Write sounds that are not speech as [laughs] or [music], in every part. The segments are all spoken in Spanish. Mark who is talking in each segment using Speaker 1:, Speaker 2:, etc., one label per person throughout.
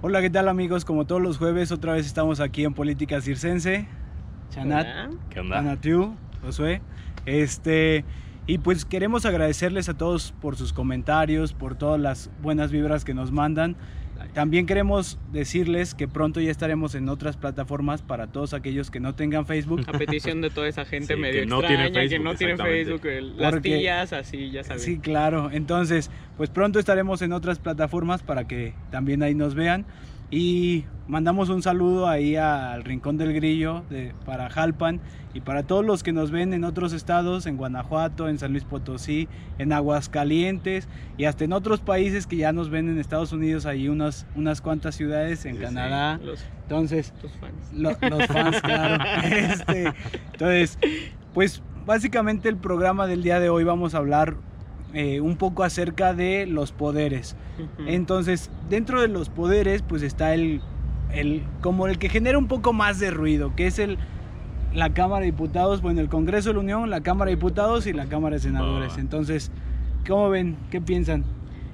Speaker 1: Hola, ¿qué tal amigos? Como todos los jueves, otra vez estamos aquí en Política Circense. Chanat.
Speaker 2: ¿Qué onda?
Speaker 1: Anatiu, Josué. Este, y pues queremos agradecerles a todos por sus comentarios, por todas las buenas vibras que nos mandan. También queremos decirles que pronto ya estaremos en otras plataformas para todos aquellos que no tengan Facebook.
Speaker 3: A petición de toda esa [laughs] gente
Speaker 2: Sí,
Speaker 3: medio
Speaker 2: que no tiene
Speaker 3: extraña, que
Speaker 2: Facebook,
Speaker 3: no tiene. Facebook, las
Speaker 1: Porque-
Speaker 3: tías, así, ya saben.
Speaker 1: Sí, claro. Entonces, pues pronto estaremos en otras plataformas para que también ahí nos vean. Y mandamos un saludo ahí al Rincón del Grillo de, para Jalpan y para todos los que nos ven en otros estados, en Guanajuato, en San Luis Potosí, en Aguascalientes y hasta en otros países que ya nos ven en Estados Unidos, ahí unas, unas cuantas ciudades, en
Speaker 2: Sí, sí.
Speaker 1: Canadá.
Speaker 3: Los,
Speaker 1: Entonces,
Speaker 3: tus fans.
Speaker 1: lo- los fans, [laughs] claro. Este, entonces, pues básicamente el programa del día de hoy vamos a hablar eh, un poco acerca de los poderes. Entonces, dentro de los poderes, pues está el, el como el que genera un poco más de ruido, que es el la Cámara de Diputados, bueno, el Congreso de la Unión, la Cámara de Diputados y la Cámara de Senadores.
Speaker 2: Va.
Speaker 1: Entonces, ¿cómo ven? ¿Qué piensan?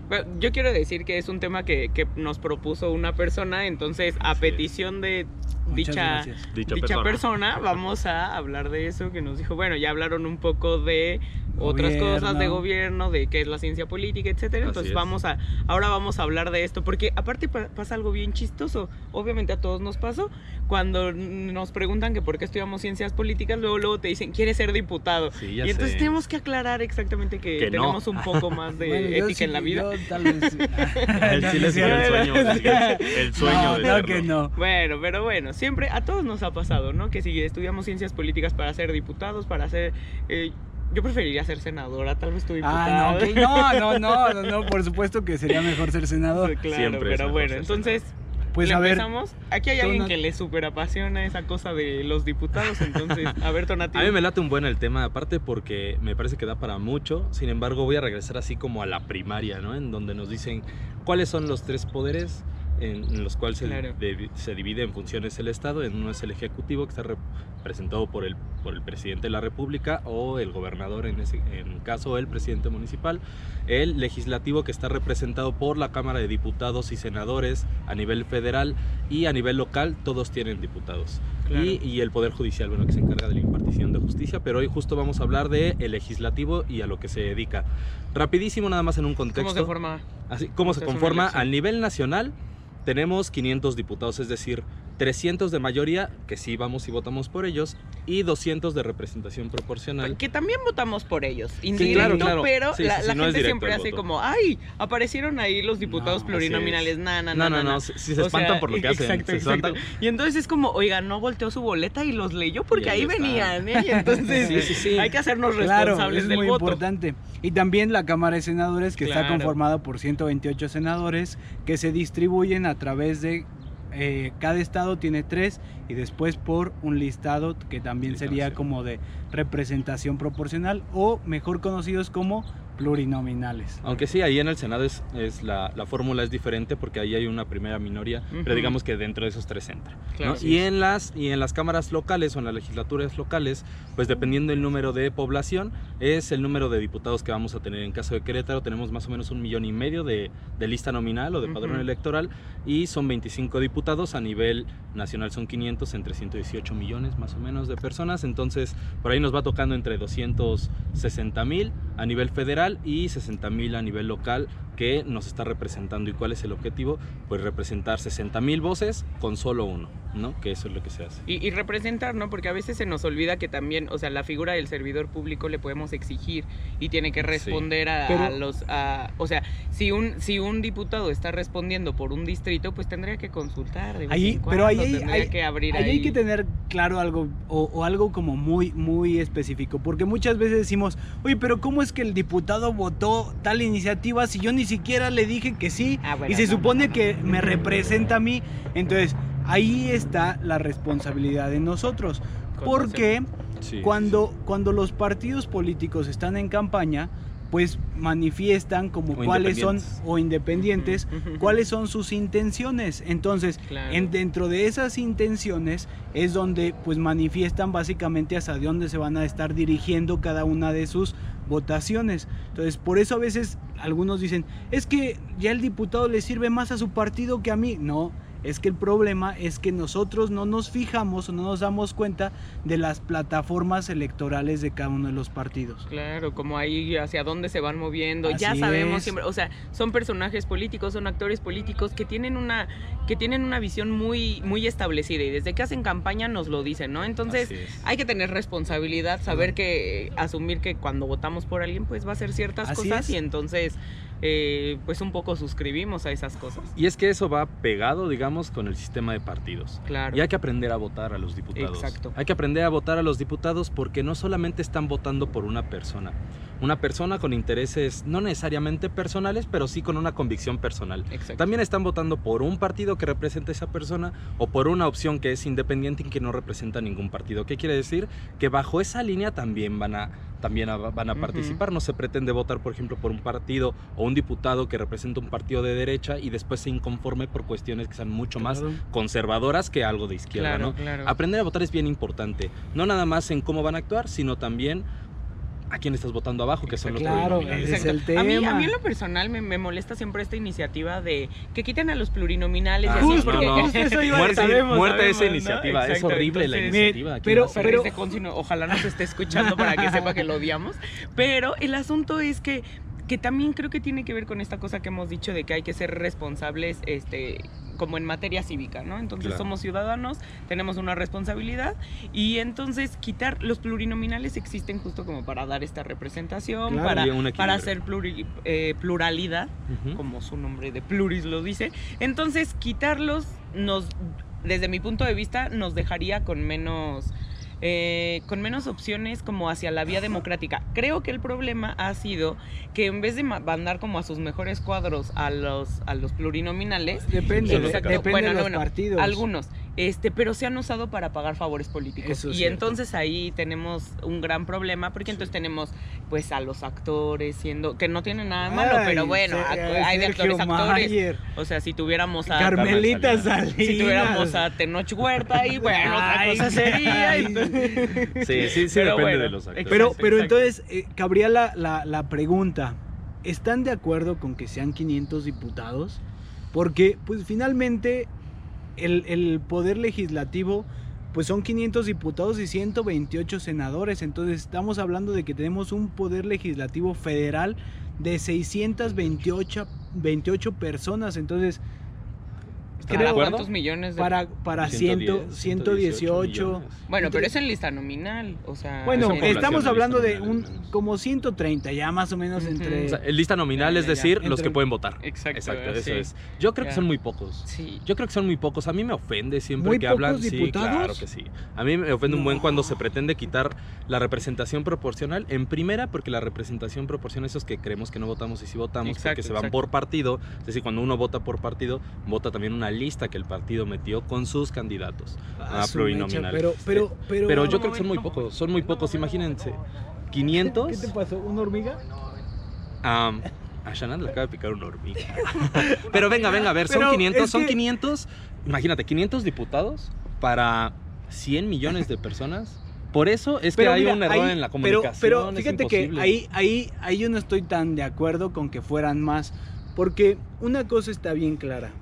Speaker 3: Bueno, yo quiero decir que es un tema que, que nos propuso una persona, entonces a
Speaker 2: es.
Speaker 3: petición de dicha.
Speaker 2: Dicha,
Speaker 3: dicha
Speaker 2: persona.
Speaker 3: persona, vamos a hablar de eso, que nos dijo, bueno, ya hablaron un poco de otras
Speaker 1: Gobierno.
Speaker 3: cosas de gobierno, de qué es la ciencia política, etcétera.
Speaker 2: Así
Speaker 3: Entonces
Speaker 2: es.
Speaker 3: vamos a, ahora vamos a hablar de esto, porque aparte pa- pasa algo bien chistoso. Obviamente a todos nos pasó. Cuando nos preguntan que por qué estudiamos ciencias políticas, luego luego te dicen, ¿quieres ser diputado?
Speaker 2: Sí, ya
Speaker 3: y entonces
Speaker 2: sé.
Speaker 3: tenemos que aclarar exactamente que,
Speaker 2: Que no.
Speaker 3: tenemos un poco más [laughs] de
Speaker 1: Bueno,
Speaker 3: ética
Speaker 1: sí-
Speaker 3: en la vida.
Speaker 1: yo tal vez-
Speaker 2: El sí [laughs] [laughs] el sueño, el- sueño
Speaker 1: no,
Speaker 2: de serlo.
Speaker 1: que no.
Speaker 3: Bueno, pero bueno, siempre a todos nos ha pasado, ¿no? Que si estudiamos ciencias políticas para ser diputados, para ser... eh, yo preferiría ser senadora, tal vez tu
Speaker 1: Ah,
Speaker 3: diputado.
Speaker 1: no, ok, no, no, no, no, no, por [laughs] supuesto que sería mejor ser senador.
Speaker 3: Claro,
Speaker 2: Siempre
Speaker 3: pero bueno, entonces...
Speaker 1: Pues
Speaker 3: ¿le
Speaker 1: a ver,
Speaker 3: empezamos? Aquí hay alguien que le super apasiona esa cosa de los diputados, entonces, a ver, Tonatiuh.
Speaker 2: A mí me late un buen el tema, aparte porque me parece que da para mucho. Sin embargo, voy a regresar así como a la primaria, ¿no? En donde nos dicen cuáles son los tres poderes en, en los cuales se,
Speaker 3: Claro.
Speaker 2: de- se divide en funciones el Estado. En uno es el Ejecutivo, que está representado por el, por el presidente de la República o el gobernador, en ese en caso, el presidente municipal. El Legislativo, que está representado por la Cámara de Diputados y Senadores a nivel federal y a nivel local, todos tienen diputados.
Speaker 3: Claro.
Speaker 2: Y, y el Poder Judicial, bueno, que se encarga de la impartición de justicia, pero hoy justo vamos a hablar de el legislativo y a lo que se dedica. Rapidísimo, nada más en un contexto.
Speaker 3: ¿Cómo se forma?
Speaker 2: Así, ¿Cómo se
Speaker 3: se
Speaker 2: conforma?
Speaker 3: elección?
Speaker 2: A nivel nacional tenemos 500 diputados, es decir, 300 de mayoría, que sí vamos y votamos por ellos, y 200 de representación proporcional.
Speaker 3: Que también votamos por ellos, indirecto,
Speaker 2: claro, claro.
Speaker 3: pero
Speaker 2: Sí,
Speaker 3: la,
Speaker 2: sí, sí, no
Speaker 3: gente siempre hace como, ay, aparecieron ahí los diputados
Speaker 1: No,
Speaker 3: plurinominales, na, na,
Speaker 2: No,
Speaker 3: na,
Speaker 2: no, no,
Speaker 3: na.
Speaker 2: se- si se
Speaker 3: O
Speaker 2: espantan
Speaker 3: sea,
Speaker 2: por lo [laughs] que hacen.
Speaker 3: Exacto,
Speaker 2: se
Speaker 3: exacto.
Speaker 2: espantan.
Speaker 3: Y entonces es como, oiga, no volteó su boleta y los leyó porque
Speaker 2: ahí está.
Speaker 3: venían, ¿eh? Y entonces [laughs]
Speaker 2: Sí, sí, sí.
Speaker 3: hay que hacernos
Speaker 1: Claro,
Speaker 3: responsables
Speaker 1: es
Speaker 3: del
Speaker 1: muy
Speaker 3: voto.
Speaker 1: importante. Y también la Cámara de Senadores, que está
Speaker 3: Claro.
Speaker 1: conformada por 128 senadores, que se distribuyen a través de... eh, cada estado tiene tres y después por un listado que también sería
Speaker 2: sí.
Speaker 1: como de representación proporcional o mejor conocidos como plurinominales.
Speaker 2: Aunque sí, ahí en el Senado es, es la, la fórmula es diferente porque ahí hay una primera minoría, pero digamos que dentro de esos tres entra.
Speaker 3: Claro,
Speaker 2: ¿no?
Speaker 3: sí.
Speaker 2: y, en las, y en las cámaras locales o en las legislaturas locales, pues dependiendo del número de población, es el número de diputados que vamos a tener. En caso de Querétaro tenemos más o menos un millón y medio de, de lista nominal o de padrón electoral y son 25 diputados. A nivel nacional son 500, entre 118 millones más o menos de personas. Entonces por ahí nos va tocando entre 260 mil a nivel federal y 60 mil a nivel local que nos está representando. ¿Y cuál es el objetivo? Pues representar 60 mil voces con solo uno, ¿no? Que eso es lo que se hace.
Speaker 3: Y, y representar, ¿no? Porque a veces se nos olvida que también, o sea, la figura del servidor público le podemos exigir y tiene que responder a,
Speaker 1: Pero-
Speaker 3: a los, a- o sea, si un si un diputado está respondiendo por un distrito, pues tendría que consultar. de
Speaker 1: Ahí, pero ahí, hay-
Speaker 3: tendría
Speaker 1: hay-
Speaker 3: que abrir
Speaker 1: ahí
Speaker 3: ahí.
Speaker 1: hay que tener claro algo o, o algo como muy muy específico porque muchas veces decimos oye pero cómo es que el diputado votó tal iniciativa si yo ni siquiera le dije que sí
Speaker 3: Ah, bueno,
Speaker 1: y se
Speaker 3: no,
Speaker 1: supone
Speaker 3: no, no,
Speaker 1: que
Speaker 3: no.
Speaker 1: me representa a mí entonces ahí está la responsabilidad de nosotros porque
Speaker 2: Sí,
Speaker 1: cuando cuando los partidos políticos están en campaña pues manifiestan como
Speaker 2: O
Speaker 1: cuáles son o independientes cuáles son sus intenciones entonces
Speaker 3: Claro.
Speaker 1: en, dentro de esas intenciones es donde pues manifiestan básicamente hacia dónde se van a estar dirigiendo cada una de sus votaciones. Entonces, por eso a veces algunos dicen, es que ya el diputado le sirve más a su partido que a mí. No, es que el problema es que nosotros no nos fijamos o no nos damos cuenta de las plataformas electorales de cada uno de los partidos.
Speaker 3: Claro, como ahí hacia dónde se van moviendo. ya sabemos
Speaker 1: es.
Speaker 3: siempre, o sea, son personajes políticos, son actores políticos que tienen una que tienen una visión muy muy establecida y desde que hacen campaña nos lo dicen, ¿no? Entonces, hay que tener responsabilidad, saber que asumir que cuando votamos por alguien pues va a hacer ciertas
Speaker 1: Así
Speaker 3: cosas
Speaker 1: es.
Speaker 3: y entonces eh, pues un poco suscribimos a esas cosas.
Speaker 2: Y es que eso va pegado, digamos, con el sistema de partidos.
Speaker 3: Claro.
Speaker 2: Y hay que aprender a votar a los diputados.
Speaker 3: Exacto.
Speaker 2: Hay que aprender a votar a los diputados porque no solamente están votando por una persona. Una persona con intereses no necesariamente personales, pero sí con una convicción personal.
Speaker 3: Exacto.
Speaker 2: También están votando por un partido que representa a esa persona o por una opción que es independiente y que no representa a ningún partido. ¿Qué quiere decir? Que bajo esa línea también van a, también a- van a
Speaker 3: Ujú.
Speaker 2: participar. No se pretende votar, por ejemplo, por un partido o un diputado que representa un partido de derecha y después se inconforme por cuestiones que sean mucho más
Speaker 1: Claro.
Speaker 2: conservadoras que algo de izquierda.
Speaker 3: Claro,
Speaker 2: ¿no?
Speaker 3: claro.
Speaker 2: Aprender a votar es bien importante. No nada más en cómo van a actuar, sino también a quién estás votando abajo, que son los
Speaker 1: Claro,
Speaker 2: plurinominales.
Speaker 1: es el
Speaker 3: A mí, a
Speaker 1: tema.
Speaker 3: mí en lo personal me, me molesta siempre esta iniciativa de que quiten a los plurinominales
Speaker 2: Ah,
Speaker 3: y así porque
Speaker 2: no, no.
Speaker 1: eso iba
Speaker 2: Muerte, esa iniciativa. Es horrible la iniciativa. ¿Quién
Speaker 1: pero-?
Speaker 3: Pero,
Speaker 1: pero-
Speaker 3: Consino, ojalá no se esté escuchando para que sepa que lo odiamos. Pero el asunto es que, que también creo que tiene que ver con esta cosa que hemos dicho de que hay que ser responsables este, como en materia cívica, ¿no? Entonces
Speaker 2: Claro.
Speaker 3: somos ciudadanos, tenemos una responsabilidad y entonces quitar los plurinominales existen justo como para dar esta representación,
Speaker 1: Claro.
Speaker 3: para, para hacer pluri- eh, pluralidad como su nombre de pluris lo dice. Entonces, quitarlos nos, desde mi punto de vista, nos dejaría con menos, eh, con menos opciones como hacia la vía democrática. Creo que el problema ha sido que en vez de ma- mandar como a sus mejores cuadros a los, a los plurinominales,
Speaker 1: Depende,
Speaker 3: Bueno,
Speaker 1: de los
Speaker 3: bueno,
Speaker 1: partidos.
Speaker 3: algunos, este, pero se han usado para pagar favores políticos.
Speaker 1: Eso es
Speaker 3: y
Speaker 1: cierto.
Speaker 3: entonces ahí tenemos un gran problema, porque entonces tenemos pues a los actores siendo, que no tienen nada de malo,
Speaker 1: Ay,
Speaker 3: pero bueno,
Speaker 1: Se-
Speaker 3: acu- hay de actores actores.
Speaker 1: Mayer,
Speaker 3: O sea, si tuviéramos a
Speaker 1: Carmelita
Speaker 2: Salinas.
Speaker 3: Si tuviéramos a Tenoch Huerta y bueno, otra
Speaker 1: Ay,
Speaker 3: cosa sería.
Speaker 2: Sí, sí, sí,
Speaker 3: Pero
Speaker 2: depende
Speaker 3: bueno,
Speaker 2: de los actores.
Speaker 1: Pero, pero
Speaker 3: exacto.
Speaker 1: entonces, eh, cabría la, la- la pregunta, ¿están de acuerdo con que sean 500 diputados? Porque, pues finalmente, el, el poder legislativo, pues son 500 diputados y 128 senadores, entonces estamos hablando de que tenemos un poder legislativo federal de 628 28 personas, entonces...
Speaker 2: ¿Están
Speaker 3: ¿Para
Speaker 2: de acuerdo?
Speaker 3: cuántos millones de
Speaker 1: Para, para 100,
Speaker 2: 110,
Speaker 1: 118.
Speaker 2: millones.
Speaker 3: Bueno, pero es en lista nominal, o sea,
Speaker 1: Bueno, estamos hablando de un como 130 ya más o menos
Speaker 3: Ujú.
Speaker 1: entre...
Speaker 2: O sea, el lista nominal
Speaker 1: Ya,
Speaker 2: es
Speaker 1: ya, ya.
Speaker 2: decir, los
Speaker 1: Entre-
Speaker 2: que pueden votar.
Speaker 3: Exacto,
Speaker 2: Exacto, eso
Speaker 3: sí.
Speaker 2: es. Yo creo que son muy pocos.
Speaker 3: Sí.
Speaker 2: Yo creo que son muy pocos. A mí me ofende siempre
Speaker 1: ¿Muy
Speaker 2: que hablan.
Speaker 1: pocos
Speaker 2: Sí,
Speaker 1: diputados?
Speaker 2: claro que sí. A mí me ofende un buen cuando se pretende quitar la representación proporcional. En primera, porque la representación proporcional, esos que creemos que no votamos y sí votamos,
Speaker 3: Exacto,
Speaker 2: porque se van
Speaker 3: exacto.
Speaker 2: por partido. Es decir, cuando uno vota por partido, vota también una lista que el partido metió con sus candidatos.
Speaker 1: Ah,
Speaker 2: a
Speaker 1: su
Speaker 2: plurinominal.
Speaker 1: mecha, Pero, pero, pero,
Speaker 2: Pero yo creo que son muy pocos. Son muy pocos, imagínense.
Speaker 1: ¿Qué
Speaker 2: 500.
Speaker 1: te pasó? ¿Una hormiga?
Speaker 2: Am, a Shannon le acaba de picar una hormiga. [laughs] Pero venga, venga, a ver, son
Speaker 1: Pero
Speaker 2: 500,
Speaker 1: es
Speaker 2: son
Speaker 1: que-
Speaker 2: 500, imagínate, 500 diputados para 100 millones de personas. Por eso es que
Speaker 1: Pero
Speaker 2: hay un error
Speaker 1: ahí-
Speaker 2: en la
Speaker 1: pero-
Speaker 2: comunicación.
Speaker 1: Pero,
Speaker 2: es
Speaker 1: fíjate que ahí, ahí, ahí yo no estoy tan de acuerdo con que fueran más. Porque una cosa está bien clara.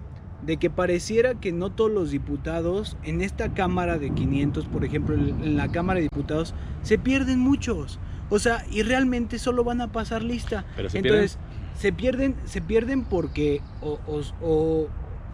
Speaker 1: De que pareciera que no todos los diputados en esta Cámara de 500, por ejemplo, en la Cámara de Diputados, se pierden muchos. O sea, y realmente solo van a pasar lista.
Speaker 2: Pero se
Speaker 1: Entonces, se pierden, se pierden porque o, o- o,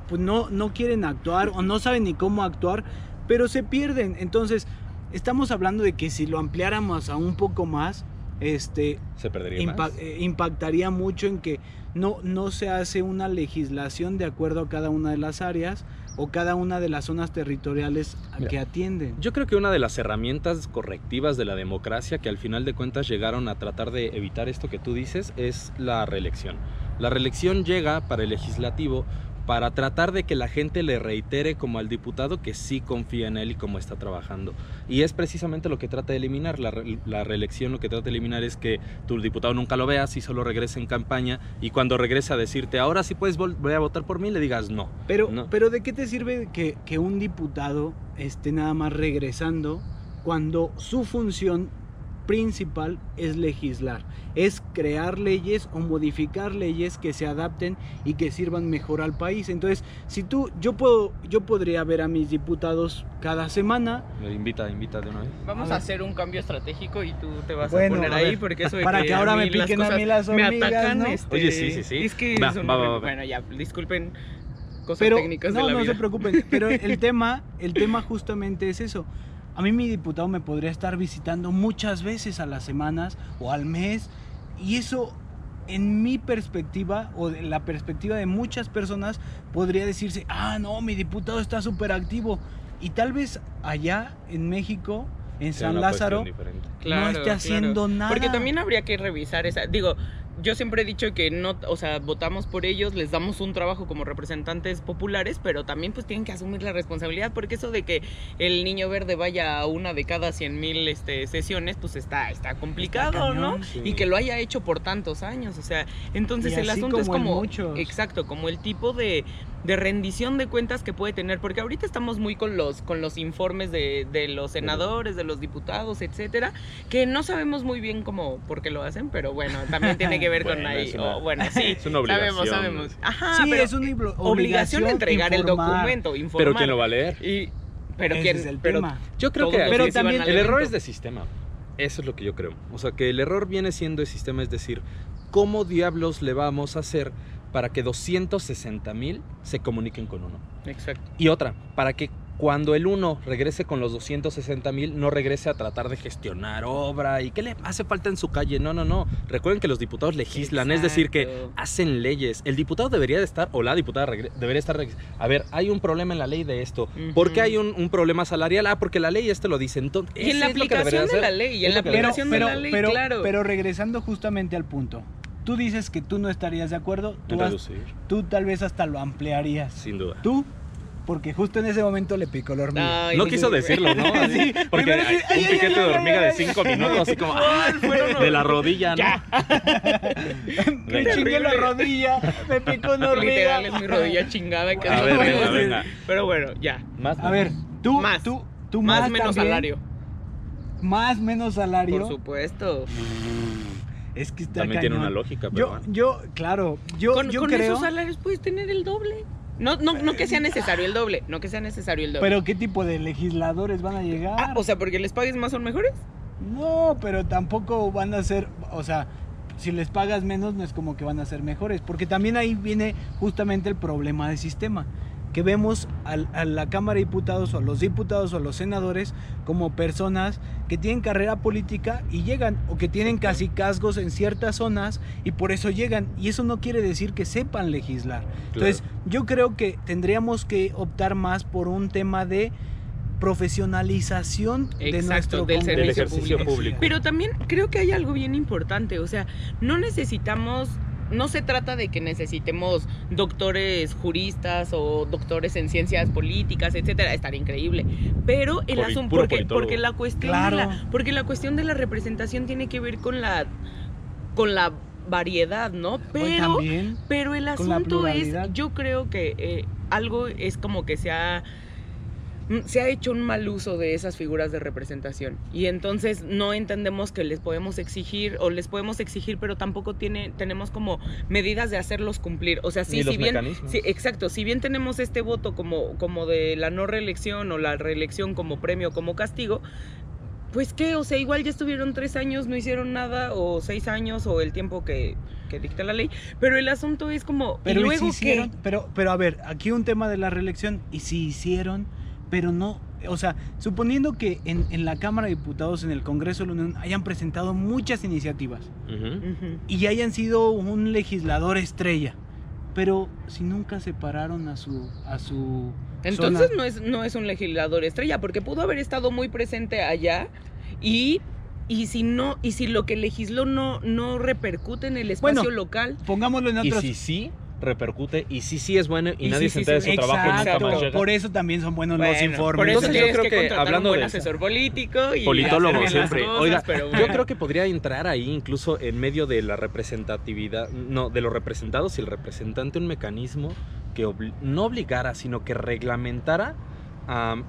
Speaker 1: pues no, no quieren actuar o no saben ni cómo actuar, pero se pierden. Entonces, estamos hablando de que si lo ampliáramos a un poco más, este,
Speaker 2: se perdería
Speaker 1: impa-
Speaker 2: más.
Speaker 1: eh, impactaría mucho en que no, no se hace una legislación de acuerdo a cada una de las áreas o cada una de las zonas territoriales a
Speaker 2: Mira,
Speaker 1: que atienden.
Speaker 2: Yo creo que una de las herramientas correctivas de la democracia que al final de cuentas llegaron a tratar de evitar esto que tú dices es la reelección. La reelección llega para el legislativo para tratar de que la gente le reitere como al diputado que sí confía en él y cómo está trabajando. Y es precisamente lo que trata de eliminar. La, re- la reelección lo que trata de eliminar es que tu diputado nunca lo veas y solo regrese en campaña y cuando regrese a decirte ahora sí puedes volver a votar por mí le digas no.
Speaker 1: Pero,
Speaker 2: No.
Speaker 1: pero ¿de qué te sirve que, que un diputado esté nada más regresando cuando su función principal es legislar, es crear leyes o modificar leyes que se adapten y que sirvan mejor al país. Entonces, si tú, yo puedo, yo podría ver a mis diputados cada semana.
Speaker 2: Me invita, invita de una vez.
Speaker 3: Vamos
Speaker 1: A
Speaker 3: a, hacer un cambio estratégico y tú te vas
Speaker 1: Bueno,
Speaker 3: a poner
Speaker 1: a
Speaker 3: ahí porque eso de
Speaker 1: para que ahora
Speaker 3: a
Speaker 1: me piquen a mí las
Speaker 3: me
Speaker 1: hormigas,
Speaker 3: atacan,
Speaker 1: ¿no?
Speaker 3: este,
Speaker 2: Oye, sí, sí, sí.
Speaker 3: Es que
Speaker 2: va, va, va.
Speaker 3: bueno, ya, disculpen cosas
Speaker 1: Pero
Speaker 3: técnicas
Speaker 1: no,
Speaker 3: de la
Speaker 1: no
Speaker 3: vida.
Speaker 1: se preocupen. Pero el [laughs] tema, el tema justamente es eso. A mí mi diputado me podría estar visitando muchas veces a las semanas o al mes y eso en mi perspectiva o de la perspectiva de muchas personas podría decirse, ah, no, mi diputado está súper activo. Y tal vez allá en México, en San Lázaro, no esté haciendo nada.
Speaker 3: Porque también habría que revisar esa. Digo, yo siempre he dicho que no, o sea, votamos por ellos, les damos un trabajo como representantes populares, pero también pues tienen que asumir la responsabilidad, porque eso de que el niño verde vaya a una de cada 100 mil este, sesiones, pues está, está complicado,
Speaker 1: Está
Speaker 3: ¿no?
Speaker 2: Sí.
Speaker 3: Y que lo haya hecho por tantos años, o sea, entonces
Speaker 1: Y
Speaker 3: el asunto es
Speaker 1: como en
Speaker 3: como,
Speaker 1: muchos.
Speaker 3: exacto, como el tipo de, de rendición de cuentas que puede tener, porque ahorita estamos muy con los, con los informes de, de los senadores, de los diputados, etcétera, que no sabemos muy bien cómo, por qué lo hacen, pero bueno, también tiene que ver [laughs] con ahí,
Speaker 2: es una-
Speaker 3: o bueno, sí, [laughs]
Speaker 2: es una obligación.
Speaker 3: sabemos, sabemos, ajá,
Speaker 1: sí,
Speaker 3: pero
Speaker 1: es una obli-
Speaker 3: obligación de entregar el documento, informar,
Speaker 2: Pero ¿quién lo va a leer?
Speaker 3: y, pero
Speaker 1: Ese
Speaker 3: quién,
Speaker 1: es el
Speaker 3: pero
Speaker 1: tema.
Speaker 2: Yo creo que
Speaker 1: Pero también-
Speaker 2: el error es de sistema. Eso es lo que yo creo. O sea, que el error viene siendo de sistema, es decir, ¿cómo diablos le vamos a hacer para que 260 mil se comuniquen con uno?
Speaker 3: Exacto.
Speaker 2: Y otra, para que cuando el uno regrese con los 260 mil, no regrese a tratar de gestionar obra y qué le hace falta en su calle. No, no, no. Recuerden que los diputados legislan, es decir, que hacen leyes. El diputado debería de estar, o la diputada debería estar, a ver, hay un problema en la ley de esto. ¿Por qué hay un, un problema salarial? Ah, porque la ley este lo dice. Entonces,
Speaker 3: Y en la aplicación de la ley, en la aplicación de la ley,
Speaker 1: pero,
Speaker 3: claro.
Speaker 1: pero regresando justamente al punto, tú dices que tú no estarías de acuerdo, tú, has- tal vez hasta lo ampliarías.
Speaker 2: sin duda.
Speaker 1: Tú, porque justo en ese momento le picó la hormiga.
Speaker 3: Ay,
Speaker 2: No quiso decirlo, ¿no? [laughs] Así,
Speaker 1: Sí,
Speaker 2: porque
Speaker 1: sí, ay,
Speaker 2: un
Speaker 1: ay,
Speaker 2: piquete
Speaker 1: ay,
Speaker 2: de hormiga
Speaker 1: ay,
Speaker 2: de cinco minutos, así como [laughs] ¡ah! de la rodilla, ¿no?
Speaker 3: Ya. [laughs]
Speaker 1: Me chingué la rodilla, me picó una hormiga.
Speaker 3: Literal es mi rodilla chingada que
Speaker 2: A ver,
Speaker 3: peor.
Speaker 2: venga, venga.
Speaker 3: Pero bueno, ya.
Speaker 2: Más,
Speaker 1: A ver, tú,
Speaker 3: Más.
Speaker 1: tú, tú
Speaker 3: Más
Speaker 1: más,
Speaker 3: menos
Speaker 1: también,
Speaker 3: salario.
Speaker 1: Más menos salario.
Speaker 3: Por supuesto.
Speaker 1: Es que está
Speaker 2: También tiene una lógica, pero
Speaker 1: Yo,
Speaker 2: bueno.
Speaker 1: yo, claro, yo,
Speaker 3: con
Speaker 1: yo
Speaker 3: con
Speaker 1: creo.
Speaker 3: esos salarios puedes tener el doble. No, no, no que sea necesario el doble, no que sea necesario el doble.
Speaker 1: Pero qué tipo de legisladores van a llegar.
Speaker 3: Ah, o sea, porque les pagues más son mejores.
Speaker 1: No, pero tampoco van a ser, o sea, si les pagas menos no es como que van a ser mejores, porque también ahí viene justamente el problema de sistema, que vemos al- a la Cámara de Diputados o a los diputados o a los senadores como personas que tienen carrera política y llegan, o que tienen casi casgos en ciertas zonas y por eso llegan, y eso no quiere decir que sepan legislar. Entonces, yo creo que tendríamos que optar más por un tema de profesionalización de nuestro
Speaker 3: del servicio
Speaker 2: ejercicio público.
Speaker 3: Pero también creo que hay algo bien importante, o sea, no necesitamos, no se trata de que necesitemos doctores juristas o doctores en ciencias políticas, etcétera, estaría increíble. Pero el
Speaker 2: Poli-
Speaker 3: asunto, porque, porque la cuestión
Speaker 1: Claro.
Speaker 3: de la, porque la cuestión de la representación tiene que ver con la, con la variedad, ¿no? Pero
Speaker 1: también.
Speaker 3: pero el asunto es, yo creo que eh, algo es como que se ha, se ha hecho un mal uso de esas figuras de representación. Y entonces no entendemos que les podemos exigir, o les podemos exigir, pero tampoco tiene, tenemos como medidas de hacerlos cumplir. O sea, sí, si bien... Sí, exacto. Si bien tenemos este voto como, como de la no reelección o la reelección como premio, como castigo, pues qué, o sea, igual ya estuvieron tres años, no hicieron nada, o seis años, o el tiempo que, que dicta la ley. Pero el asunto es como,
Speaker 1: Pero
Speaker 3: ¿y
Speaker 1: ¿y
Speaker 3: luego
Speaker 1: si
Speaker 3: qué?
Speaker 1: Pero, pero a ver, aquí un tema de la reelección. Y si hicieron, pero no. O sea, suponiendo que en, en la Cámara de Diputados, en el Congreso de la Unión, hayan presentado muchas iniciativas
Speaker 2: Ujú.
Speaker 3: Ujú.
Speaker 1: y hayan sido un legislador estrella, pero si nunca se pararon a su, a su
Speaker 3: Entonces
Speaker 1: zona,
Speaker 3: no es, no es un legislador estrella, porque pudo haber estado muy presente allá y, y si no, y si lo que legisló no, no repercute en el espacio
Speaker 1: Bueno,
Speaker 3: local.
Speaker 1: pongámoslo en
Speaker 2: Y
Speaker 1: otros.
Speaker 2: si sí, repercute. Y si sí es bueno y,
Speaker 3: Y
Speaker 2: nadie se
Speaker 3: sí
Speaker 2: entera de su trabajo y nunca más llega.
Speaker 1: por eso también son buenos los informes.
Speaker 3: Por eso
Speaker 2: Entonces, yo creo
Speaker 3: que,
Speaker 2: hablando
Speaker 3: un buen
Speaker 2: de eso-
Speaker 3: asesor político y
Speaker 2: Politólogo siempre.
Speaker 3: cosas,
Speaker 2: Oiga,
Speaker 3: pero
Speaker 2: Yo creo que podría entrar ahí incluso en medio de la representatividad, no, de los representados y el representante un mecanismo que obli- no obligara, sino que reglamentara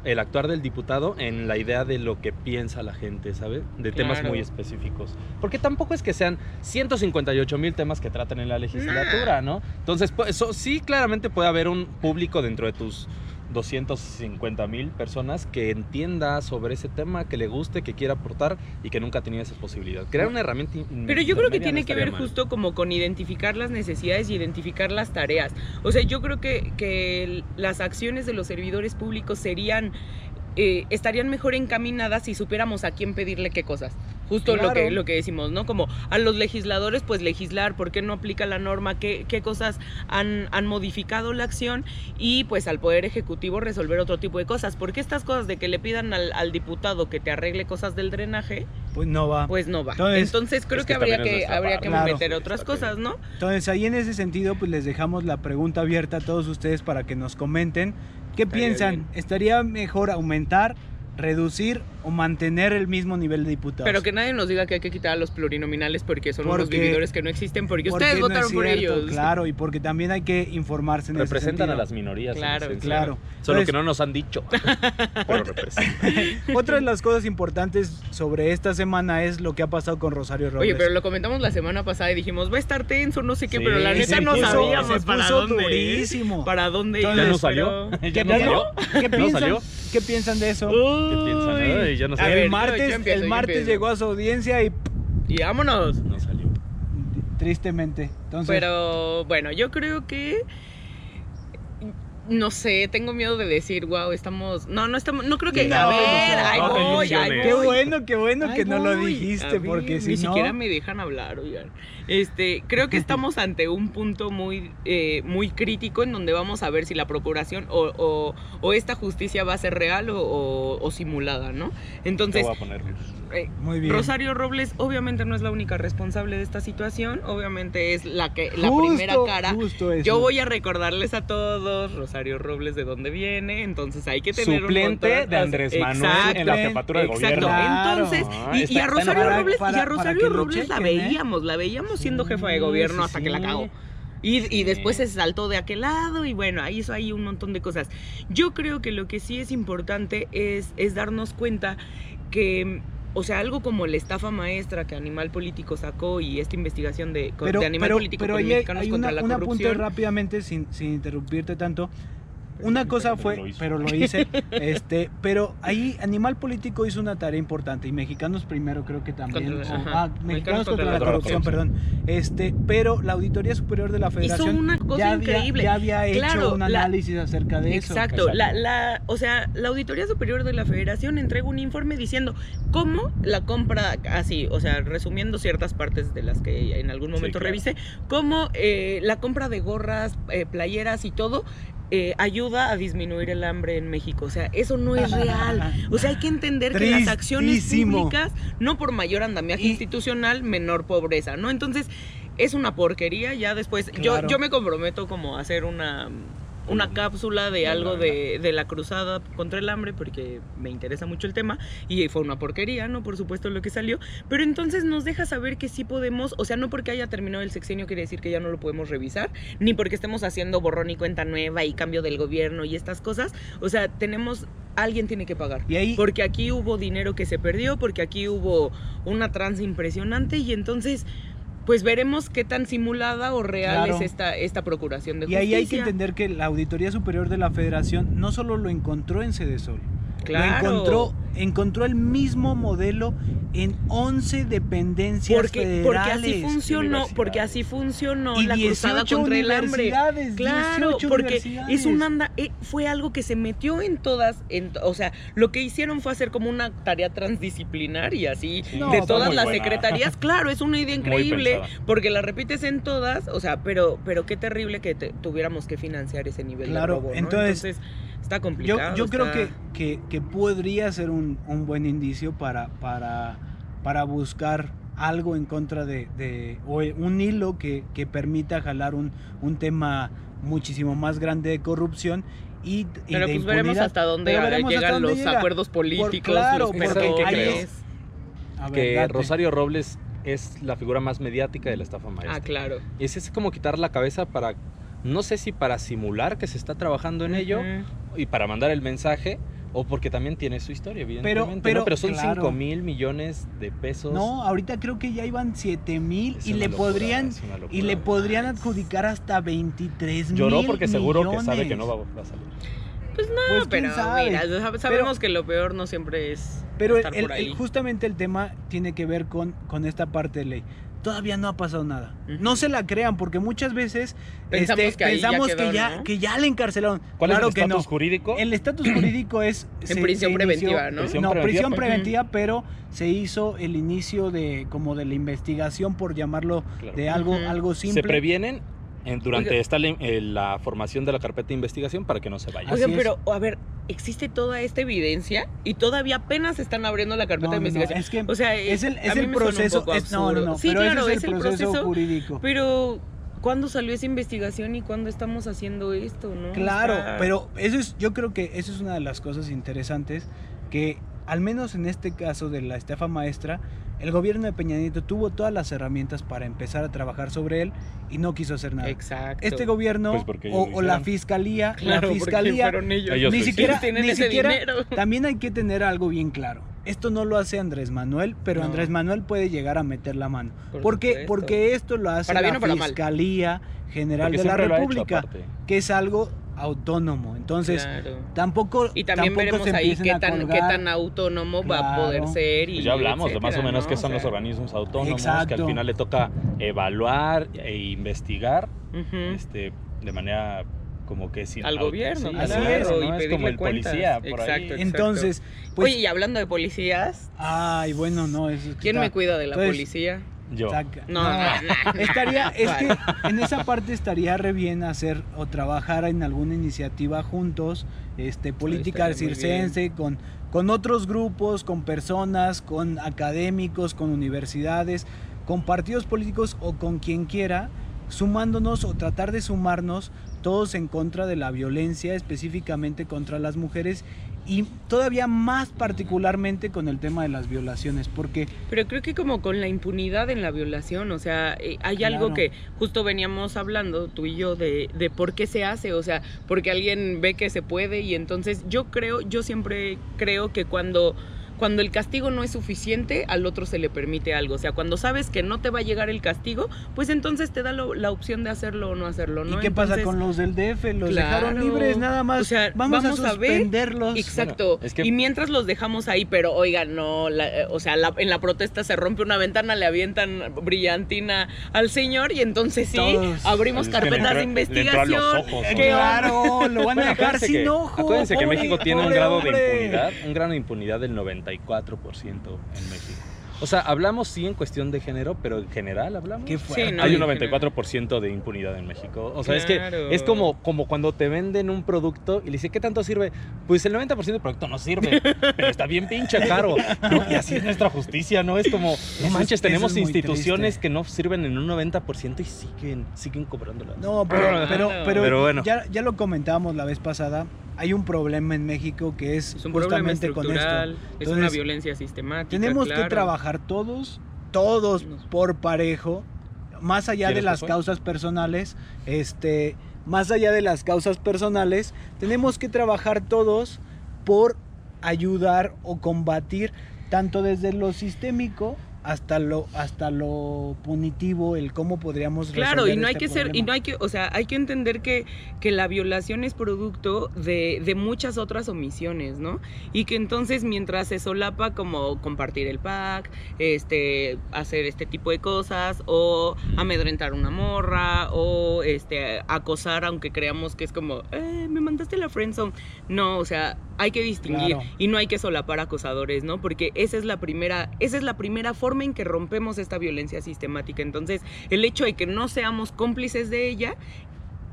Speaker 2: el actuar del diputado en la idea de lo que piensa la gente, ¿sabes? De temas muy específicos. Porque tampoco es que sean 158 mil temas que tratan en la legislatura, ¿no? Entonces, pues, eso sí, claramente puede haber un público dentro de tus 250 mil personas que entienda sobre ese tema, que le guste, que quiera aportar y que nunca ha tenido esa posibilidad. Crear una herramienta
Speaker 3: Pero yo creo que
Speaker 2: no
Speaker 3: tiene que ver
Speaker 2: mal.
Speaker 3: justo como con identificar las necesidades y identificar las tareas. O sea, yo creo que, que las acciones de los servidores públicos serían... eh, estarían mejor encaminadas si supiéramos a quién pedirle qué cosas. Justo lo, que, lo que decimos, ¿no? Como a los legisladores, pues legislar, por qué no aplica la norma, qué, qué cosas han, han modificado la acción y pues al Poder Ejecutivo resolver otro tipo de cosas. Porque estas cosas de que le pidan al, al diputado que te arregle cosas del drenaje,
Speaker 1: Pues no va.
Speaker 3: pues no va.
Speaker 1: Entonces-
Speaker 3: Entonces, creo
Speaker 2: Es
Speaker 3: que,
Speaker 2: que
Speaker 3: habría que, habría que
Speaker 1: Claro.
Speaker 3: meter otras cosas, ¿no?
Speaker 1: Entonces ahí en ese sentido pues les dejamos la pregunta abierta a todos ustedes para que nos comenten qué
Speaker 3: Estaría
Speaker 1: piensan.
Speaker 3: bien.
Speaker 1: ¿Estaría mejor aumentar, reducir o mantener el mismo nivel de diputados?
Speaker 3: Pero que nadie nos diga que hay que quitar a los plurinominales porque son unos
Speaker 1: Porque-
Speaker 3: vividores que no existen, porque,
Speaker 1: Porque
Speaker 3: ustedes
Speaker 1: no es
Speaker 3: votaron por ellos.
Speaker 1: Claro, y porque también hay que informarse en ese
Speaker 2: Representan a las minorías.
Speaker 3: Claro.
Speaker 1: Claro.
Speaker 2: Solo
Speaker 1: Entonces,
Speaker 2: que no nos han dicho. [laughs] Pero.
Speaker 1: Otra de las cosas importantes sobre esta semana es lo que ha pasado con Rosario Robles.
Speaker 3: Oye, pero lo comentamos la semana pasada y dijimos, va a estar tenso, no sé qué,
Speaker 2: Sí,
Speaker 3: pero la neta no
Speaker 2: puso-
Speaker 3: sabíamos
Speaker 1: se
Speaker 3: para
Speaker 1: puso
Speaker 3: dónde.
Speaker 1: durísimo.
Speaker 3: Para dónde
Speaker 1: Entonces-
Speaker 3: ir,
Speaker 2: ¿Ya no salió? [laughs] ¿Ya no
Speaker 1: ¿Ya
Speaker 2: salió?
Speaker 1: ¿Qué
Speaker 2: ¿No
Speaker 1: piensan?
Speaker 2: salió?
Speaker 1: ¿Qué piensan de eso?
Speaker 2: ¿Qué piensan? Ay, ya no
Speaker 3: A
Speaker 2: sé.
Speaker 3: ver,
Speaker 1: el martes,
Speaker 3: yo empiezo,
Speaker 1: el
Speaker 3: yo
Speaker 1: martes
Speaker 3: empiezo.
Speaker 1: llegó a su audiencia y
Speaker 3: Y vámonos.
Speaker 2: No salió.
Speaker 1: tristemente. Entonces,
Speaker 3: Pero bueno, yo creo que no sé, tengo miedo de decir, wow, estamos. No, no estamos. No creo que.
Speaker 1: No,
Speaker 3: a ver,
Speaker 1: no,
Speaker 2: te
Speaker 3: voy,
Speaker 2: ilusiones.
Speaker 1: qué
Speaker 3: voy.
Speaker 1: bueno, qué bueno que no lo dijiste,
Speaker 3: ver,
Speaker 1: porque si
Speaker 3: ni
Speaker 1: no...
Speaker 3: siquiera me dejan hablar, oigan. Este, creo que estamos [laughs] ante un punto muy, eh, muy crítico en donde vamos a ver si la procuración o, o- o esta justicia va a ser real o, o- o simulada, ¿no?
Speaker 2: Te
Speaker 3: Entonces,
Speaker 2: voy a poner.
Speaker 3: Eh,
Speaker 1: Muy bien.
Speaker 3: Rosario Robles obviamente no es la única responsable de esta situación, obviamente es la que la
Speaker 1: Justo,
Speaker 3: primera cara.
Speaker 1: justo eso.
Speaker 3: Yo voy a recordarles a todos Rosario Robles de dónde viene, entonces hay que tener
Speaker 2: Suplente
Speaker 3: un montón-
Speaker 2: de Andrés Manuel
Speaker 3: Exacto,
Speaker 2: en la jefatura de
Speaker 3: Exacto.
Speaker 2: gobierno.
Speaker 1: Claro.
Speaker 3: Entonces,
Speaker 2: Ah,
Speaker 3: y,
Speaker 2: está-
Speaker 3: y a Rosario
Speaker 1: para-
Speaker 3: Robles,
Speaker 1: para-
Speaker 3: y a Rosario Robles la
Speaker 1: ¿eh?
Speaker 3: veíamos, la veíamos siendo jefa de gobierno
Speaker 2: sí,
Speaker 3: hasta que la cagó. Y, y después se saltó de aquel lado y bueno, ahí hizo ahí un montón de cosas. Yo creo que lo que sí es importante es, es darnos cuenta que, o sea, algo como la estafa maestra que Animal Político sacó y esta investigación de,
Speaker 1: pero,
Speaker 3: de Animal
Speaker 1: pero,
Speaker 3: Político
Speaker 1: pero
Speaker 3: con
Speaker 1: hay,
Speaker 3: mexicanos
Speaker 1: hay
Speaker 3: contra
Speaker 1: una,
Speaker 3: la
Speaker 1: un apunte
Speaker 3: corrupción.
Speaker 1: rápidamente sin, sin interrumpirte tanto. Una cosa fue,
Speaker 2: hizo.
Speaker 1: pero lo hice, [laughs] este, pero ahí Animal Político hizo una tarea importante y Mexicanos primero creo que también,
Speaker 3: Contra-
Speaker 1: o- ah,
Speaker 3: Mexicanos
Speaker 1: Mexicanos
Speaker 3: contra
Speaker 1: contra,
Speaker 3: la
Speaker 1: la corrupción, perdón, este, pero la Auditoría Superior de la Federación
Speaker 3: una cosa
Speaker 1: ya, había,
Speaker 3: increíble.
Speaker 1: ya había hecho
Speaker 3: Claro,
Speaker 1: un
Speaker 3: la-
Speaker 1: análisis acerca de eso.
Speaker 3: Exacto,
Speaker 2: Exacto.
Speaker 3: La, la, o sea, la Auditoría Superior de la Federación entrega un informe diciendo cómo la compra, así, o sea, resumiendo ciertas partes de las que en algún
Speaker 2: Sí,
Speaker 3: momento
Speaker 2: claro.
Speaker 3: revisé, cómo eh, la compra de gorras, eh, playeras y todo eh, ayuda a disminuir el hambre en México. O sea, eso no es real. O sea, hay que entender que las acciones públicas, no por mayor andamiaje
Speaker 1: Y-
Speaker 3: institucional, menor pobreza, ¿no? Entonces, es una porquería. Ya después, yo, yo me comprometo como a hacer una, una cápsula de algo de, de la cruzada contra el hambre, porque me interesa mucho el tema. Y fue una porquería, ¿no? Por supuesto, lo que salió. Pero entonces nos deja saber que sí podemos, o sea, no porque haya terminado el sexenio quiere decir que ya no lo podemos revisar, ni porque estemos haciendo borrón y cuenta nueva y cambio del gobierno y estas cosas. O sea, tenemos, alguien tiene que pagar.
Speaker 1: Y ahí,
Speaker 3: Porque aquí hubo dinero que se perdió, porque aquí hubo una trance impresionante y entonces pues veremos qué tan simulada o real
Speaker 1: Claro.
Speaker 3: es esta, esta procuración de
Speaker 1: y
Speaker 3: justicia.
Speaker 1: ahí hay que entender que la Auditoría Superior de la Federación no solo lo encontró en Cedesol,
Speaker 3: Claro.
Speaker 1: lo encontró, encontró el mismo modelo en 11 dependencias
Speaker 3: porque, porque así
Speaker 1: federales.
Speaker 3: funcionó, porque así funcionó
Speaker 1: y
Speaker 3: la cruzada
Speaker 1: 18
Speaker 3: contra el hambre. Claro,
Speaker 1: 18
Speaker 3: porque es un anda, eh, fue algo que se metió en todas, en, o sea, lo que hicieron fue hacer como una tarea transdisciplinar y así
Speaker 1: No,
Speaker 3: de todas las
Speaker 2: buena.
Speaker 3: secretarías. [laughs] Claro, es una idea increíble porque la repites en todas, o sea, pero, pero qué terrible que te- tuviéramos que financiar ese nivel
Speaker 1: Claro,
Speaker 3: de robo, ¿no?
Speaker 1: entonces,
Speaker 3: está
Speaker 1: Yo,
Speaker 3: complicado.
Speaker 1: yo creo
Speaker 3: está-
Speaker 1: que, que, que podría ser un, un buen indicio para, para, para buscar algo en contra de, de- o un hilo que, que permita jalar un, un tema muchísimo más grande de corrupción y, y
Speaker 3: Pero pues veremos
Speaker 1: impunidad.
Speaker 3: hasta dónde
Speaker 1: veremos
Speaker 3: llegan
Speaker 1: hasta dónde
Speaker 3: los
Speaker 1: llega.
Speaker 3: acuerdos políticos,
Speaker 1: claro,
Speaker 3: los
Speaker 1: porque
Speaker 2: ¿qué
Speaker 3: perdones.
Speaker 2: crees?
Speaker 1: A ver,
Speaker 2: que
Speaker 1: date.
Speaker 2: Rosario Robles es la figura más mediática de la estafa
Speaker 3: Ah,
Speaker 2: maestra.
Speaker 3: claro.
Speaker 2: Es, es como quitar la cabeza para No sé si para simular que se está trabajando en ello. Y para mandar el mensaje o porque también tiene su historia, evidentemente. ¿no?
Speaker 1: pero,
Speaker 2: pero son
Speaker 1: claro.
Speaker 2: 5 mil millones de pesos.
Speaker 1: No, ahorita creo que ya iban 7 mil y le
Speaker 2: locura,
Speaker 1: podrían
Speaker 2: locura.
Speaker 1: y le podrían adjudicar hasta 23 mil
Speaker 2: Lloró porque seguro que sabe que no va, va a salir.
Speaker 3: Pues no,
Speaker 1: Pues,
Speaker 3: pero
Speaker 1: sabe.
Speaker 3: mira, sab- sabemos que lo peor no siempre es
Speaker 1: Pero el-
Speaker 3: estar
Speaker 1: el-
Speaker 3: por ahí.
Speaker 1: el- justamente el tema tiene que ver con, con esta parte de ley. Todavía no ha pasado nada. No se la crean porque muchas veces
Speaker 3: Pensamos
Speaker 1: este,
Speaker 3: que ya quedó,
Speaker 1: que, ya,
Speaker 3: ¿no?
Speaker 1: que ya le encarcelaron.
Speaker 2: ¿Cuál
Speaker 1: claro
Speaker 2: es el
Speaker 1: que
Speaker 2: estatus
Speaker 1: no.
Speaker 2: jurídico?
Speaker 1: El estatus [clears throat] jurídico es
Speaker 3: En prisión preventiva, ¿no?
Speaker 2: Prisión
Speaker 1: no,
Speaker 2: preventiva,
Speaker 1: prisión
Speaker 2: pero-
Speaker 1: preventiva, pero se hizo el inicio de como de la investigación por llamarlo
Speaker 2: Claro.
Speaker 1: de algo algo simple.
Speaker 2: Se previenen en- durante
Speaker 3: Oiga.
Speaker 2: esta eh, la formación de la carpeta de investigación para que no se vaya.
Speaker 3: Oigan, pero a ver, existe toda esta evidencia y todavía apenas están abriendo la carpeta
Speaker 1: No,
Speaker 3: de
Speaker 1: no,
Speaker 3: investigación.
Speaker 1: es que
Speaker 3: o sea,
Speaker 1: es el, es proceso.
Speaker 3: poco
Speaker 1: es- no, no,
Speaker 3: absurdo.
Speaker 1: no,
Speaker 3: Sí,
Speaker 1: pero
Speaker 3: claro,
Speaker 1: ese es el proceso, jurídico.
Speaker 3: Pero ¿cuándo salió esa investigación y cuándo estamos haciendo esto, no?
Speaker 1: Claro,
Speaker 3: Está-
Speaker 1: pero eso es, yo creo que eso es una de las cosas interesantes que al menos en este caso de la estafa maestra, el gobierno de Peña Nieto tuvo todas las herramientas para empezar a trabajar sobre él y no quiso hacer nada.
Speaker 3: Exacto.
Speaker 1: Este gobierno
Speaker 2: Pues porque
Speaker 1: o, la fiscalía,
Speaker 3: Claro,
Speaker 1: la
Speaker 3: porque
Speaker 1: fiscalía
Speaker 3: ellos.
Speaker 2: Ellos
Speaker 1: ni siquiera.
Speaker 3: Tienen
Speaker 1: ni
Speaker 3: ese
Speaker 1: siquiera,
Speaker 3: dinero. [laughs]
Speaker 1: también hay que tener algo bien claro. Esto no lo hace Andrés Manuel, pero
Speaker 3: No.
Speaker 1: Andrés Manuel puede llegar a meter la mano.
Speaker 3: Por
Speaker 1: ¿Por qué?
Speaker 3: supuesto.
Speaker 1: Porque esto lo hace
Speaker 3: Para
Speaker 1: la. Fiscalía General
Speaker 2: Porque
Speaker 1: de la
Speaker 2: hecho,
Speaker 1: República, que es algo autónomo. Entonces,
Speaker 3: Claro.
Speaker 1: tampoco
Speaker 3: Y también
Speaker 1: tampoco
Speaker 3: veremos
Speaker 1: se
Speaker 3: ahí qué tan, qué tan autónomo va a poder ser. Y
Speaker 2: Pues ya hablamos de más o menos
Speaker 3: ¿no?
Speaker 2: qué
Speaker 3: O
Speaker 2: son los organismos autónomos, que al final le toca evaluar e investigar este, de manera como que sin
Speaker 3: Al gobierno,
Speaker 2: sí,
Speaker 1: así
Speaker 2: claro,
Speaker 1: es,
Speaker 2: ¿no?
Speaker 3: y
Speaker 2: es
Speaker 3: pedirle
Speaker 2: como el
Speaker 3: cuentas.
Speaker 2: policía por
Speaker 3: Exacto,
Speaker 2: ahí.
Speaker 3: exacto.
Speaker 1: Entonces, pues,
Speaker 3: Oye, y hablando de policías,
Speaker 1: ay, bueno, no, eso es que
Speaker 3: ¿quién
Speaker 1: está-
Speaker 3: me cuida de la
Speaker 1: Entonces,
Speaker 3: policía?
Speaker 2: Yo.
Speaker 1: saca-
Speaker 3: No, no, no. [laughs]
Speaker 1: Estaría, es que en esa parte estaría re bien hacer o trabajar en alguna iniciativa juntos, este, política circense, con, con otros grupos, con personas, con académicos, con universidades, con partidos políticos o con quien quiera, sumándonos o tratar de sumarnos todos en contra de la violencia, específicamente contra las mujeres y todavía más particularmente con el tema de las violaciones, porque
Speaker 3: Pero creo que como con la impunidad en la violación, o sea, eh, hay algo que justo veníamos hablando tú y yo de, de por qué se hace, o sea, porque alguien ve que se puede y entonces yo creo, yo siempre creo que cuando cuando el castigo no es suficiente, al otro se le permite algo. O sea, cuando sabes que no te va a llegar el castigo, pues entonces te da lo- la opción de hacerlo o no hacerlo, ¿no?
Speaker 1: ¿Y qué pasa con los del DF? Los
Speaker 3: Claro.
Speaker 1: dejaron libres nada más.
Speaker 3: O sea,
Speaker 1: vamos,
Speaker 3: vamos
Speaker 1: a
Speaker 3: a ver-
Speaker 1: suspenderlos.
Speaker 3: Exacto.
Speaker 2: Bueno, es que-
Speaker 3: Y mientras los dejamos ahí, pero oigan, no, la- eh, o sea, la- en la protesta se rompe una ventana, le avientan brillantina al señor y entonces sí,
Speaker 1: Todos.
Speaker 3: abrimos
Speaker 2: Es que le
Speaker 3: carpetas de
Speaker 2: entró- a los
Speaker 3: investigación.
Speaker 2: ojos, ¿no?
Speaker 3: ¿Qué
Speaker 1: claro, lo van a
Speaker 2: Bueno,
Speaker 1: dejar sin
Speaker 2: que,
Speaker 1: ojo.
Speaker 2: acuérdense que
Speaker 1: pobre-
Speaker 2: México tiene un grado de
Speaker 1: hombre.
Speaker 2: impunidad, un grado de impunidad del 94% en México. O sea, hablamos sí en cuestión de género, pero en general hablamos.
Speaker 1: Qué.
Speaker 3: Sí, no,
Speaker 2: Hay un 94% de impunidad en México. O sea, es
Speaker 3: Claro.
Speaker 2: que es como, como cuando te venden un producto y le dice, ¿qué tanto sirve? Pues el 90% del producto no sirve, [laughs] pero está bien pinche caro. ¿no? Y así es nuestra justicia, ¿no? Es como, no
Speaker 1: es-
Speaker 2: manches, tenemos
Speaker 1: es
Speaker 2: instituciones
Speaker 1: triste.
Speaker 2: que no sirven en un 90% y siguen, siguen cobrándolas.
Speaker 1: No, pero, pero, pero,
Speaker 2: Pero bueno.
Speaker 1: ya, ya lo comentábamos la vez pasada. Hay un problema en México que es,
Speaker 3: Es un problema
Speaker 1: justamente con esto.
Speaker 3: es una
Speaker 1: Entonces,
Speaker 3: violencia sistemática.
Speaker 1: Tenemos que trabajar todos, todos por parejo, más allá de
Speaker 2: ¿Quieres
Speaker 1: las causas personales, este, más allá de las causas personales, tenemos que trabajar todos por ayudar o combatir tanto desde lo sistémico hasta lo hasta lo punitivo, el cómo podríamos
Speaker 3: Claro, y no hay
Speaker 1: este
Speaker 3: que ser, y no hay que, o sea, hay que entender que, que la violación es producto de, de muchas otras omisiones, ¿no? Y que entonces mientras se solapa como compartir el pack, este, hacer este tipo de cosas, o amedrentar una morra, o este, acosar, aunque creamos que es como, eh, me mandaste la friendzone. No, o sea, hay que distinguir
Speaker 1: Claro.
Speaker 3: y no hay que solapar acosadores, ¿no? Porque esa es la primera, esa es la primera forma en que rompemos esta violencia sistemática. Entonces, el hecho de que no seamos cómplices de ella,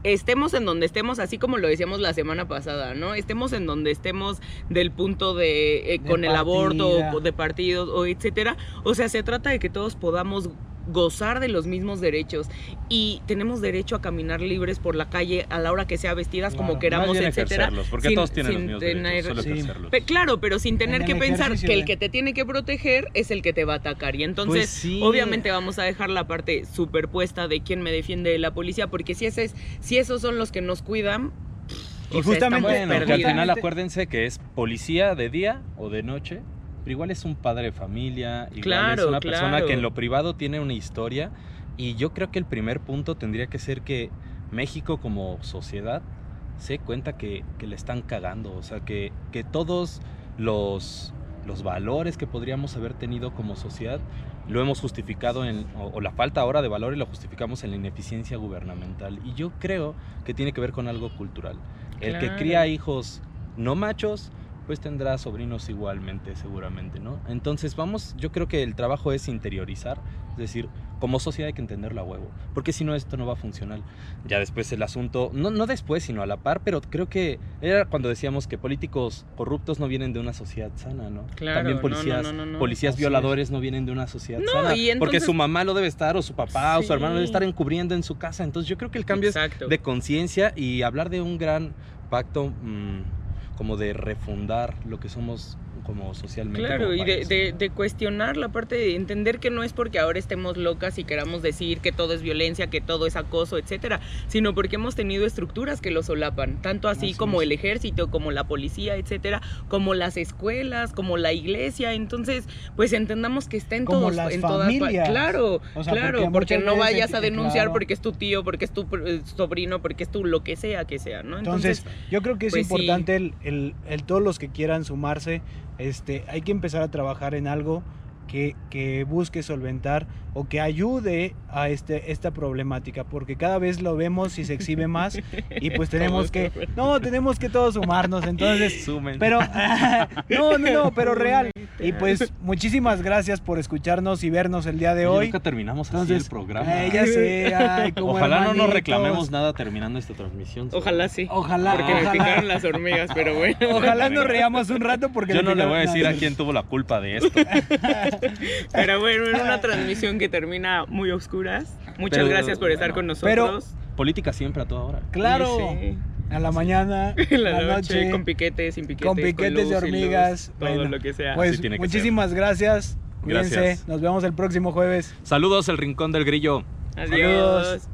Speaker 3: estemos en donde estemos, así como lo decíamos la semana pasada, ¿no? Estemos en donde estemos del punto de, eh,
Speaker 1: De
Speaker 3: con el aborto o de partidos o etcétera. O sea, se trata de que todos podamos gozar de los mismos derechos y tenemos derecho a caminar libres por la calle a la hora que sea vestidas
Speaker 1: Claro.
Speaker 3: como queramos, etcétera.
Speaker 2: porque
Speaker 3: sin-
Speaker 2: todos tienen
Speaker 3: sin
Speaker 2: los
Speaker 3: tener-
Speaker 2: derechos, solo
Speaker 1: Sí.
Speaker 3: claro, pero sin tener
Speaker 1: En
Speaker 3: que pensar que el que te tiene que proteger es el que te va a atacar. Y entonces,
Speaker 2: Pues sí.
Speaker 3: obviamente vamos a dejar la parte superpuesta de quién me defiende de la policía, porque si, ese es, si esos son los que nos cuidan,
Speaker 1: Y
Speaker 3: o sea,
Speaker 1: justamente-
Speaker 2: Bueno, que al final acuérdense que es policía de día o de noche, pero igual es un padre de familia, igual es
Speaker 3: Claro,
Speaker 2: una persona que en lo privado tiene una historia y yo creo que el primer punto tendría que ser que México como sociedad se cuenta que, que le están cagando, o sea, que, que todos los, los valores que podríamos haber tenido como sociedad lo hemos justificado en, o, o la falta ahora de valores lo justificamos en la ineficiencia gubernamental. Y yo creo que tiene que ver con algo cultural. El que cría hijos no machos, pues tendrá sobrinos igualmente, seguramente, ¿no? Entonces vamos, yo creo que el trabajo es interiorizar, es decir, como sociedad hay que entenderlo a huevo, porque si no esto no va a funcionar. Ya después el asunto, no, no después, sino a la par, pero creo que era cuando decíamos que políticos corruptos no vienen de una sociedad sana, ¿no?
Speaker 3: Claro,
Speaker 2: También policías,
Speaker 3: no, no, no, no.
Speaker 2: policías
Speaker 1: Así
Speaker 2: violadores no vienen de una sociedad
Speaker 3: No,
Speaker 2: sana,
Speaker 3: y
Speaker 2: porque su mamá lo debe estar, o su papá, o su hermano debe estar encubriendo en su casa. Entonces yo creo que el cambio es
Speaker 3: Exacto.
Speaker 2: de conciencia y hablar de un gran pacto mm, como de refundar lo que somos como socialmente.
Speaker 3: Claro,
Speaker 2: como
Speaker 3: y de,
Speaker 2: país.
Speaker 3: de- de cuestionar la parte de entender que no es porque ahora estemos locas y queramos decir que todo es violencia, que todo es acoso, etcétera, sino porque hemos tenido estructuras que lo solapan, tanto así,
Speaker 1: Así
Speaker 3: como
Speaker 1: es.
Speaker 3: el ejército, como la policía, etcétera, como las escuelas, como la iglesia, entonces, pues entendamos que está en
Speaker 1: Como
Speaker 3: todos
Speaker 1: las
Speaker 3: en todas
Speaker 1: familias.
Speaker 3: Claro,
Speaker 1: O sea,
Speaker 3: claro,
Speaker 1: porque
Speaker 3: no vayas a denunciar
Speaker 1: claro.
Speaker 3: porque es tu tío, porque es tu eh, sobrino, porque es tu lo que sea que sea, ¿no?
Speaker 1: Entonces, yo creo que es
Speaker 3: pues sí.
Speaker 1: importante el, el- el todos los que quieran sumarse, este, hay que empezar a trabajar en algo que, que busque solventar o que ayude a este, esta problemática, porque cada vez lo vemos y se exhibe más [laughs] y pues tenemos que, no, tenemos que todos sumarnos, entonces, [laughs]
Speaker 2: Sumen.
Speaker 1: pero, [laughs] no, no, no, pero real. Y pues [laughs] muchísimas gracias por escucharnos y vernos el día de
Speaker 2: Oye,
Speaker 1: hoy.
Speaker 2: Nunca terminamos así
Speaker 1: Entonces,
Speaker 2: el programa.
Speaker 1: eh, ya sé, ay, como
Speaker 2: Ojalá no nos reclamemos nada terminando esta transmisión.
Speaker 3: Ojalá sí.
Speaker 1: Ojalá,
Speaker 3: Porque me
Speaker 1: ojalá.
Speaker 3: picaron las hormigas, pero bueno.
Speaker 1: Ojalá nos reamos un rato porque
Speaker 2: Yo no le voy a decir a quién tuvo la culpa de esto. [laughs]
Speaker 3: Pero bueno, en una transmisión que termina muy oscuras. Muchas
Speaker 2: Pero,
Speaker 3: gracias por estar
Speaker 2: bueno,
Speaker 3: con
Speaker 1: pero-
Speaker 3: nosotros.
Speaker 2: Política siempre a toda hora.
Speaker 1: Claro.
Speaker 3: Sí.
Speaker 1: A la mañana, [laughs]
Speaker 3: En la,
Speaker 1: la
Speaker 3: noche,
Speaker 1: noche,
Speaker 3: con piquetes, sin piquetes.
Speaker 1: con piquetes de
Speaker 3: luz,
Speaker 1: hormigas,
Speaker 3: luz, todo
Speaker 1: bueno,
Speaker 3: lo que sea.
Speaker 1: Pues
Speaker 2: Así tiene que
Speaker 1: muchísimas gracias. Cuídense.
Speaker 2: Gracias.
Speaker 1: Nos vemos el próximo jueves.
Speaker 2: Saludos, el Rincón del Grillo.
Speaker 3: Adiós.
Speaker 1: saludos.